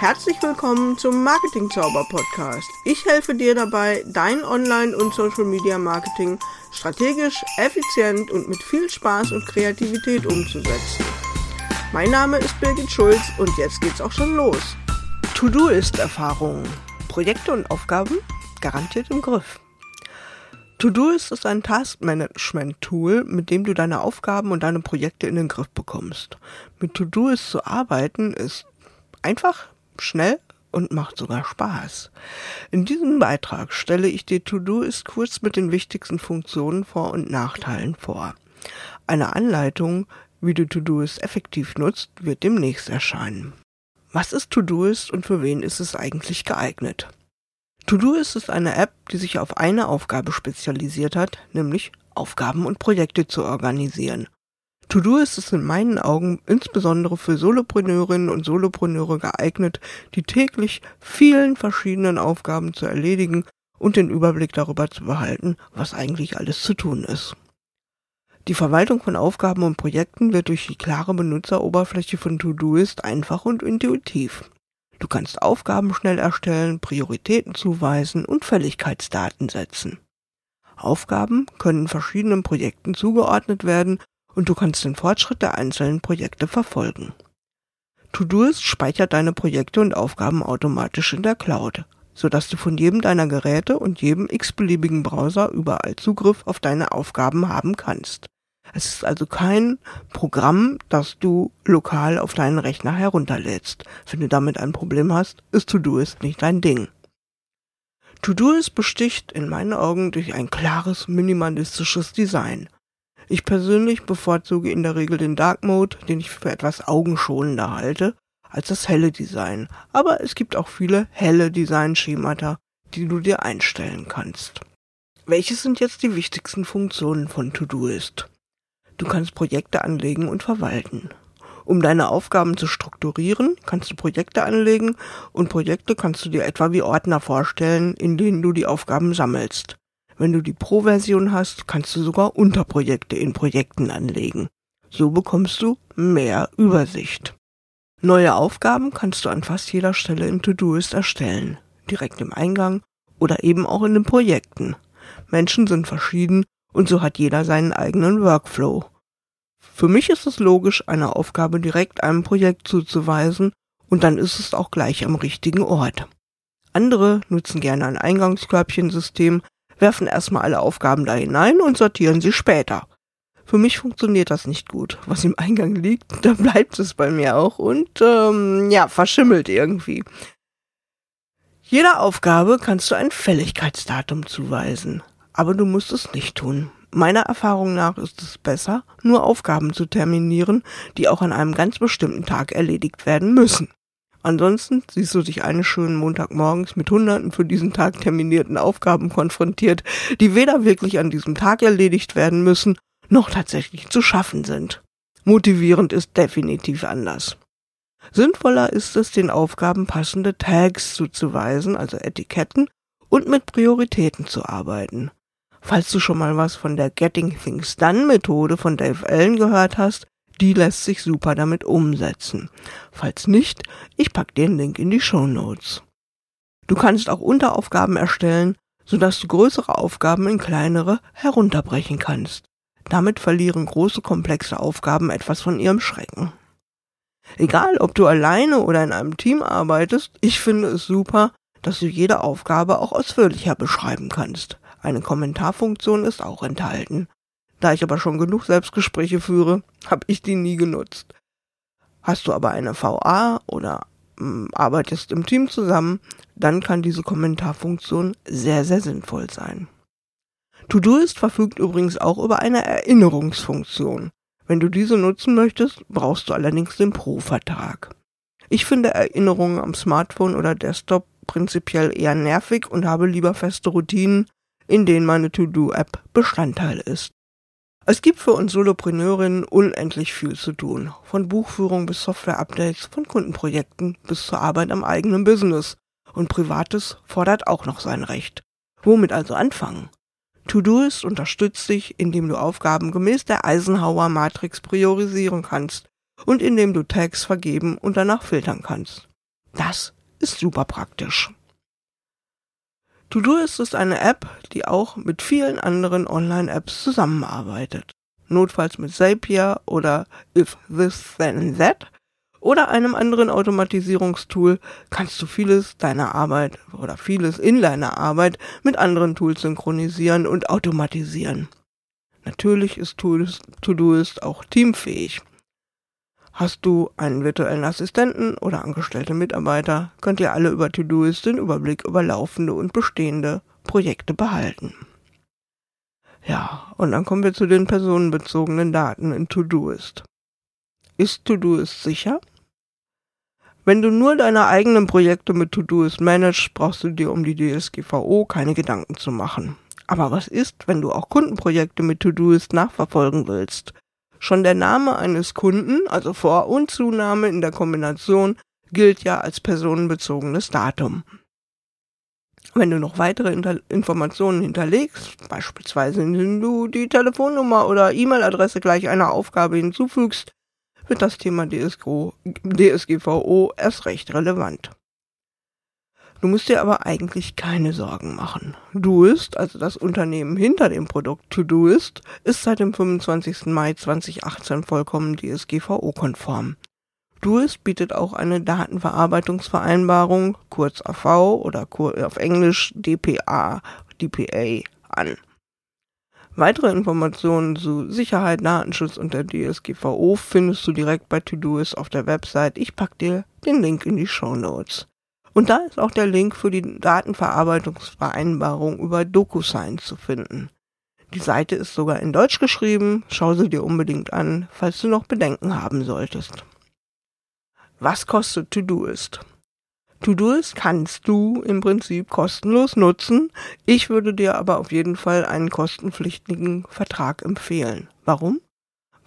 Herzlich willkommen zum Marketing Zauber Podcast. Ich helfe dir dabei, dein Online- und Social Media Marketing strategisch, effizient und mit viel Spaß und Kreativität umzusetzen. Mein Name ist Birgit Schulz und jetzt geht's auch schon los. To-Do ist Erfahrung. Projekte und Aufgaben garantiert im Griff. To-Do-Ist ist ein Taskmanagement-Tool, mit dem du deine Aufgaben und deine Projekte in den Griff bekommst. Mit To-Do-Ist zu arbeiten ist einfach, schnell und macht sogar Spaß. In diesem Beitrag stelle ich dir To-Do-Ist kurz mit den wichtigsten Funktionen, Vor- und Nachteilen vor. Eine Anleitung, wie du To-Do-Ist effektiv nutzt, wird demnächst erscheinen. Was ist To-Do-Ist und für wen ist es eigentlich geeignet? To-Do-Ist ist eine App, die sich auf eine Aufgabe spezialisiert hat, nämlich Aufgaben und Projekte zu organisieren. To-Do-Ist ist in meinen Augen insbesondere für Solopreneurinnen und Solopreneure geeignet, die täglich vielen verschiedenen Aufgaben zu erledigen und den Überblick darüber zu behalten, was eigentlich alles zu tun ist. Die Verwaltung von Aufgaben und Projekten wird durch die klare Benutzeroberfläche von To-Do-Ist einfach und intuitiv. Du kannst Aufgaben schnell erstellen, Prioritäten zuweisen und Fälligkeitsdaten setzen. Aufgaben können verschiedenen Projekten zugeordnet werden und du kannst den Fortschritt der einzelnen Projekte verfolgen. Todoist speichert deine Projekte und Aufgaben automatisch in der Cloud, sodass du von jedem deiner Geräte und jedem x-beliebigen Browser überall Zugriff auf deine Aufgaben haben kannst. Es ist also kein Programm, das du lokal auf deinen Rechner herunterlädst. Wenn du damit ein Problem hast, ist Todoist nicht dein Ding. Todoist besticht in meinen Augen durch ein klares minimalistisches Design. Ich persönlich bevorzuge in der Regel den Dark Mode, den ich für etwas augenschonender halte, als das helle Design. Aber es gibt auch viele helle Designschemata, die du dir einstellen kannst. Welche sind jetzt die wichtigsten Funktionen von Todoist? Du kannst Projekte anlegen und verwalten. Um deine Aufgaben zu strukturieren, kannst du Projekte anlegen und Projekte kannst du dir etwa wie Ordner vorstellen, in denen du die Aufgaben sammelst. Wenn du die Pro-Version hast, kannst du sogar Unterprojekte in Projekten anlegen. So bekommst du mehr Übersicht. Neue Aufgaben kannst du an fast jeder Stelle in Todoist erstellen, direkt im Eingang oder eben auch in den Projekten. Menschen sind verschieden und so hat jeder seinen eigenen Workflow. Für mich ist es logisch, eine Aufgabe direkt einem Projekt zuzuweisen und dann ist es auch gleich am richtigen Ort. Andere nutzen gerne ein Eingangskörbchensystem, werfen erstmal alle Aufgaben da hinein und sortieren sie später. Für mich funktioniert das nicht gut. Was im Eingang liegt, da bleibt es bei mir auch und ähm, ja, verschimmelt irgendwie. Jeder Aufgabe kannst du ein Fälligkeitsdatum zuweisen, aber du musst es nicht tun. Meiner Erfahrung nach ist es besser, nur Aufgaben zu terminieren, die auch an einem ganz bestimmten Tag erledigt werden müssen. Ansonsten siehst du dich eines schönen Montagmorgens mit hunderten für diesen Tag terminierten Aufgaben konfrontiert, die weder wirklich an diesem Tag erledigt werden müssen, noch tatsächlich zu schaffen sind. Motivierend ist definitiv anders. Sinnvoller ist es, den Aufgaben passende Tags zuzuweisen, also Etiketten, und mit Prioritäten zu arbeiten. Falls du schon mal was von der Getting Things Done Methode von Dave Allen gehört hast, die lässt sich super damit umsetzen. Falls nicht, ich pack den Link in die Show Notes. Du kannst auch Unteraufgaben erstellen, sodass du größere Aufgaben in kleinere herunterbrechen kannst. Damit verlieren große komplexe Aufgaben etwas von ihrem Schrecken. Egal, ob du alleine oder in einem Team arbeitest, ich finde es super, dass du jede Aufgabe auch ausführlicher beschreiben kannst. Eine Kommentarfunktion ist auch enthalten. Da ich aber schon genug Selbstgespräche führe, habe ich die nie genutzt. Hast du aber eine VA oder ähm, arbeitest im Team zusammen, dann kann diese Kommentarfunktion sehr, sehr sinnvoll sein. Todoist verfügt übrigens auch über eine Erinnerungsfunktion. Wenn du diese nutzen möchtest, brauchst du allerdings den Pro-Vertrag. Ich finde Erinnerungen am Smartphone oder Desktop prinzipiell eher nervig und habe lieber feste Routinen, in denen meine To-Do-App Bestandteil ist. Es gibt für uns Solopreneurinnen unendlich viel zu tun. Von Buchführung bis Software-Updates, von Kundenprojekten bis zur Arbeit am eigenen Business. Und Privates fordert auch noch sein Recht. Womit also anfangen? Todoist unterstützt dich, indem du Aufgaben gemäß der Eisenhower Matrix priorisieren kannst und indem du Tags vergeben und danach filtern kannst. Das ist super praktisch. Todoist ist eine App, die auch mit vielen anderen Online-Apps zusammenarbeitet. Notfalls mit Zapier oder If This Then That oder einem anderen Automatisierungstool kannst du vieles deiner Arbeit oder vieles in deiner Arbeit mit anderen Tools synchronisieren und automatisieren. Natürlich ist Todoist auch teamfähig. Hast du einen virtuellen Assistenten oder angestellte Mitarbeiter, könnt ihr alle über Todoist den Überblick über laufende und bestehende Projekte behalten. Ja, und dann kommen wir zu den personenbezogenen Daten in Todoist. Ist Todoist sicher? Wenn du nur deine eigenen Projekte mit Todoist managst, brauchst du dir um die DSGVO keine Gedanken zu machen. Aber was ist, wenn du auch Kundenprojekte mit Todoist nachverfolgen willst? Schon der Name eines Kunden, also Vor- und Zunahme in der Kombination, gilt ja als personenbezogenes Datum. Wenn du noch weitere Inter Informationen hinterlegst, beispielsweise indem du die Telefonnummer oder E-Mail-Adresse gleich einer Aufgabe hinzufügst, wird das Thema DSGVO erst recht relevant. Du musst dir aber eigentlich keine Sorgen machen. Doist, also das Unternehmen hinter dem Produkt Todoist, ist seit dem 25. Mai 2018 vollkommen DSGVO-konform. Doist bietet auch eine Datenverarbeitungsvereinbarung, kurz AV oder auf Englisch DPA, DPA an. Weitere Informationen zu Sicherheit, Datenschutz und der DSGVO findest du direkt bei Todoist auf der Website. Ich pack dir den Link in die Show Notes. Und da ist auch der Link für die Datenverarbeitungsvereinbarung über DocuSign zu finden. Die Seite ist sogar in Deutsch geschrieben, schau sie dir unbedingt an, falls du noch Bedenken haben solltest. Was kostet Todoist? Todoist kannst du im Prinzip kostenlos nutzen. Ich würde dir aber auf jeden Fall einen kostenpflichtigen Vertrag empfehlen. Warum?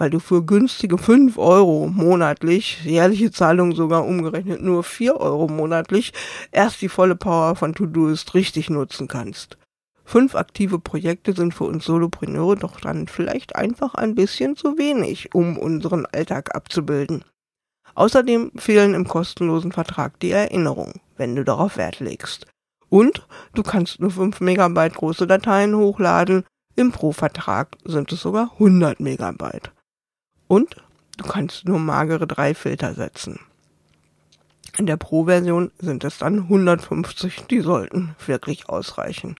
Weil du für günstige 5 Euro monatlich, jährliche Zahlung sogar umgerechnet nur 4 Euro monatlich, erst die volle Power von Todoist richtig nutzen kannst. Fünf aktive Projekte sind für uns Solopreneure doch dann vielleicht einfach ein bisschen zu wenig, um unseren Alltag abzubilden. Außerdem fehlen im kostenlosen Vertrag die Erinnerungen, wenn du darauf Wert legst. Und du kannst nur 5 Megabyte große Dateien hochladen, im Pro-Vertrag sind es sogar 100 Megabyte. Und du kannst nur magere drei Filter setzen. In der Pro-Version sind es dann 150, die sollten wirklich ausreichen.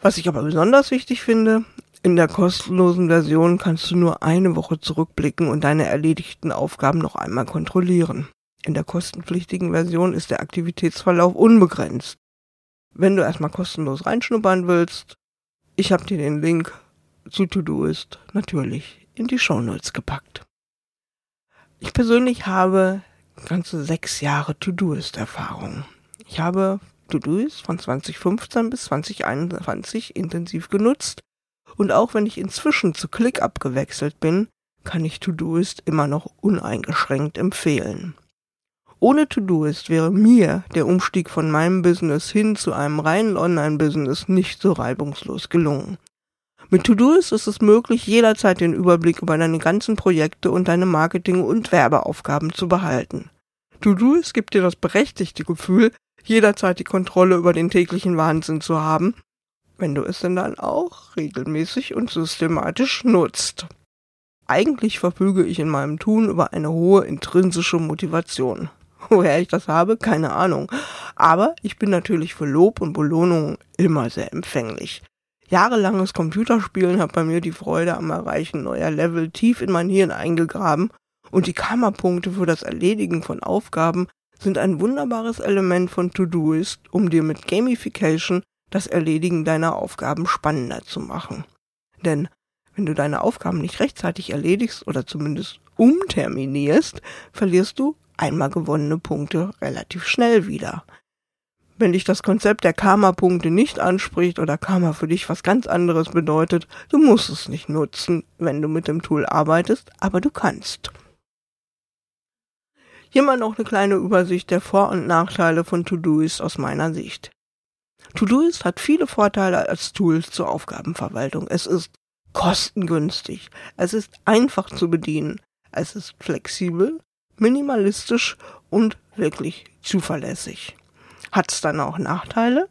Was ich aber besonders wichtig finde, in der kostenlosen Version kannst du nur eine Woche zurückblicken und deine erledigten Aufgaben noch einmal kontrollieren. In der kostenpflichtigen Version ist der Aktivitätsverlauf unbegrenzt. Wenn du erstmal kostenlos reinschnuppern willst, ich habe dir den Link zu Todoist natürlich in die Shownotes gepackt. Ich persönlich habe ganze sechs Jahre To-Doist-Erfahrung. Ich habe To-Doist von 2015 bis 2021 intensiv genutzt und auch wenn ich inzwischen zu ClickUp gewechselt bin, kann ich To-Doist immer noch uneingeschränkt empfehlen. Ohne To-Doist wäre mir der Umstieg von meinem Business hin zu einem reinen Online-Business nicht so reibungslos gelungen. Mit To-Doist ist es möglich, jederzeit den Überblick über deine ganzen Projekte und deine Marketing- und Werbeaufgaben zu behalten. To-Doist gibt dir das berechtigte Gefühl, jederzeit die Kontrolle über den täglichen Wahnsinn zu haben, wenn du es denn dann auch regelmäßig und systematisch nutzt. Eigentlich verfüge ich in meinem Tun über eine hohe intrinsische Motivation. Woher ich das habe, keine Ahnung. Aber ich bin natürlich für Lob und Belohnung immer sehr empfänglich. Jahrelanges Computerspielen hat bei mir die Freude am Erreichen neuer Level tief in mein Hirn eingegraben und die Karma-Punkte für das Erledigen von Aufgaben sind ein wunderbares Element von To-Doist, um dir mit Gamification das Erledigen deiner Aufgaben spannender zu machen. Denn wenn du deine Aufgaben nicht rechtzeitig erledigst oder zumindest umterminierst, verlierst du einmal gewonnene Punkte relativ schnell wieder. Wenn dich das Konzept der Karma-Punkte nicht anspricht oder Karma für dich was ganz anderes bedeutet, du musst es nicht nutzen, wenn du mit dem Tool arbeitest, aber du kannst. Hier mal noch eine kleine Übersicht der Vor- und Nachteile von Todoist aus meiner Sicht. Todoist hat viele Vorteile als Tool zur Aufgabenverwaltung. Es ist kostengünstig, es ist einfach zu bedienen, es ist flexibel, minimalistisch und wirklich zuverlässig. Hat's dann auch Nachteile?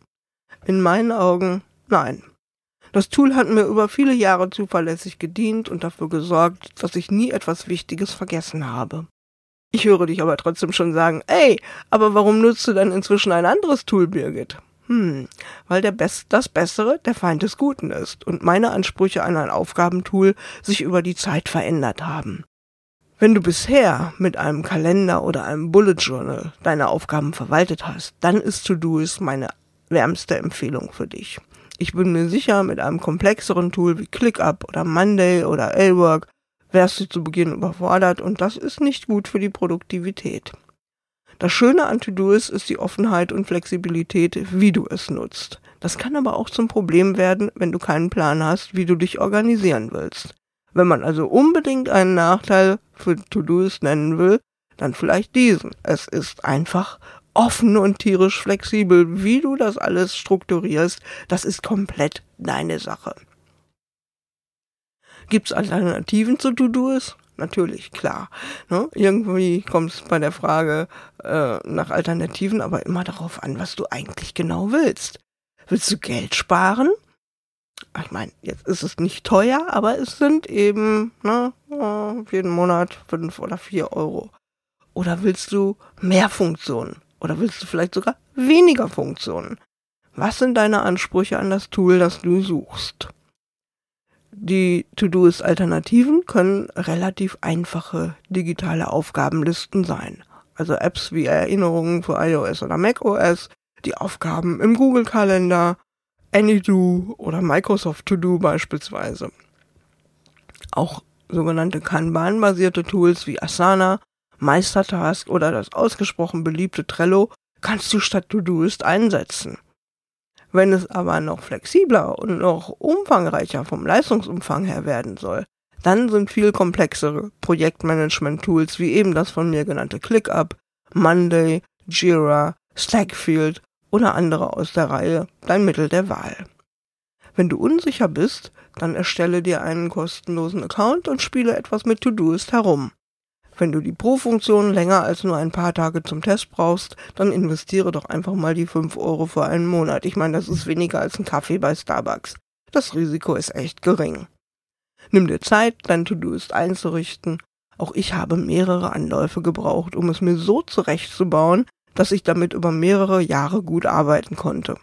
In meinen Augen nein. Das Tool hat mir über viele Jahre zuverlässig gedient und dafür gesorgt, dass ich nie etwas Wichtiges vergessen habe. Ich höre dich aber trotzdem schon sagen, ey, aber warum nutzt du dann inzwischen ein anderes Tool, Birgit? Hm, weil der Best das Bessere der Feind des Guten ist und meine Ansprüche an ein Aufgabentool sich über die Zeit verändert haben. Wenn du bisher mit einem Kalender oder einem Bullet Journal deine Aufgaben verwaltet hast, dann ist To-Doist meine wärmste Empfehlung für dich. Ich bin mir sicher, mit einem komplexeren Tool wie ClickUp oder Monday oder A-Work wärst du zu Beginn überfordert und das ist nicht gut für die Produktivität. Das Schöne an To-Doist ist die Offenheit und Flexibilität, wie du es nutzt. Das kann aber auch zum Problem werden, wenn du keinen Plan hast, wie du dich organisieren willst. Wenn man also unbedingt einen Nachteil für To-Doist nennen will, dann vielleicht diesen. Es ist einfach offen und tierisch flexibel. Wie du das alles strukturierst, das ist komplett deine Sache. Gibt's Alternativen zu To-Do's? Natürlich, klar. Ne? Irgendwie kommt es bei der Frage äh, nach Alternativen aber immer darauf an, was du eigentlich genau willst. Willst du Geld sparen? Ich meine, jetzt ist es nicht teuer, aber es sind eben ne, jeden Monat fünf oder vier Euro. Oder willst du mehr Funktionen? Oder willst du vielleicht sogar weniger Funktionen? Was sind deine Ansprüche an das Tool, das du suchst? Die To-Doist-Alternativen können relativ einfache digitale Aufgabenlisten sein. Also Apps wie Erinnerungen für iOS oder macOS, die Aufgaben im Google-Kalender, AnyDo oder Microsoft To-Do beispielsweise. Auch sogenannte Kanban-basierte Tools wie Asana Meistertask oder das ausgesprochen beliebte Trello kannst du statt To-Doist einsetzen. Wenn es aber noch flexibler und noch umfangreicher vom Leistungsumfang her werden soll, dann sind viel komplexere Projektmanagement-Tools wie eben das von mir genannte ClickUp, Monday, Jira, Stackfield oder andere aus der Reihe dein Mittel der Wahl. Wenn du unsicher bist, dann erstelle dir einen kostenlosen Account und spiele etwas mit To-Doist herum. Wenn du die Pro-Funktion länger als nur ein paar Tage zum Test brauchst, dann investiere doch einfach mal die 5 Euro für einen Monat. Ich meine, das ist weniger als ein Kaffee bei Starbucks. Das Risiko ist echt gering. Nimm dir Zeit, dein To-Do ist einzurichten. Auch ich habe mehrere Anläufe gebraucht, um es mir so zurechtzubauen, dass ich damit über mehrere Jahre gut arbeiten konnte.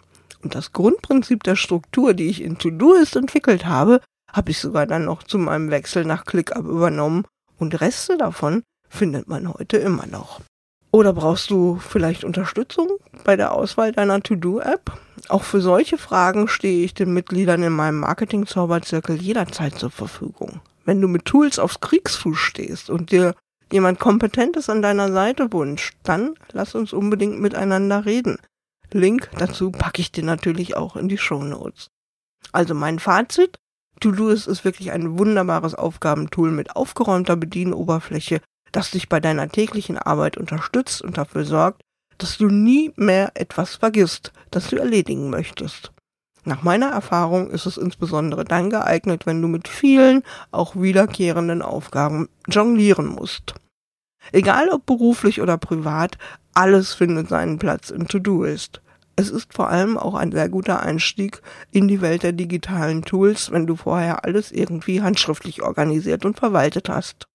Und das Grundprinzip der Struktur, die ich in To-Doist entwickelt habe, habe ich sogar dann noch zu meinem Wechsel nach ClickUp übernommen und Reste davon findet man heute immer noch. Oder brauchst du vielleicht Unterstützung bei der Auswahl deiner To-Do-App? Auch für solche Fragen stehe ich den Mitgliedern in meinem Marketing-Zauberzirkel jederzeit zur Verfügung. Wenn du mit Tools aufs Kriegsfuß stehst und dir jemand Kompetentes an deiner Seite wünscht, dann lass uns unbedingt miteinander reden. Link dazu packe ich dir natürlich auch in die Show Notes. Also mein Fazit, To-Doist ist wirklich ein wunderbares Aufgabentool mit aufgeräumter Bedienoberfläche, das dich bei deiner täglichen Arbeit unterstützt und dafür sorgt, dass du nie mehr etwas vergisst, das du erledigen möchtest. Nach meiner Erfahrung ist es insbesondere dann geeignet, wenn du mit vielen, auch wiederkehrenden Aufgaben jonglieren musst. Egal ob beruflich oder privat, alles findet seinen Platz im To-Do-Ist. Es ist vor allem auch ein sehr guter Einstieg in die Welt der digitalen Tools, wenn du vorher alles irgendwie handschriftlich organisiert und verwaltet hast.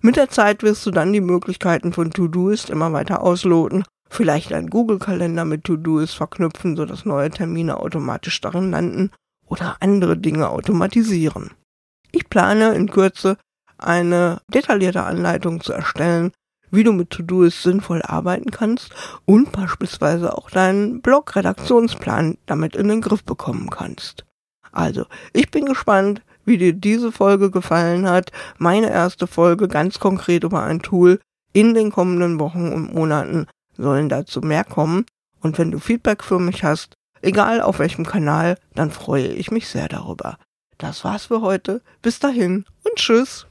Mit der Zeit wirst du dann die Möglichkeiten von To-Doist immer weiter ausloten, vielleicht einen Google-Kalender mit To-Doist verknüpfen, sodass neue Termine automatisch darin landen oder andere Dinge automatisieren. Ich plane in Kürze eine detaillierte Anleitung zu erstellen, wie du mit To-Do's sinnvoll arbeiten kannst und beispielsweise auch deinen Blog-Redaktionsplan damit in den Griff bekommen kannst. Also, ich bin gespannt, wie dir diese Folge gefallen hat. Meine erste Folge ganz konkret über ein Tool in den kommenden Wochen und Monaten sollen dazu mehr kommen. Und wenn du Feedback für mich hast, egal auf welchem Kanal, dann freue ich mich sehr darüber. Das war's für heute. Bis dahin und tschüss.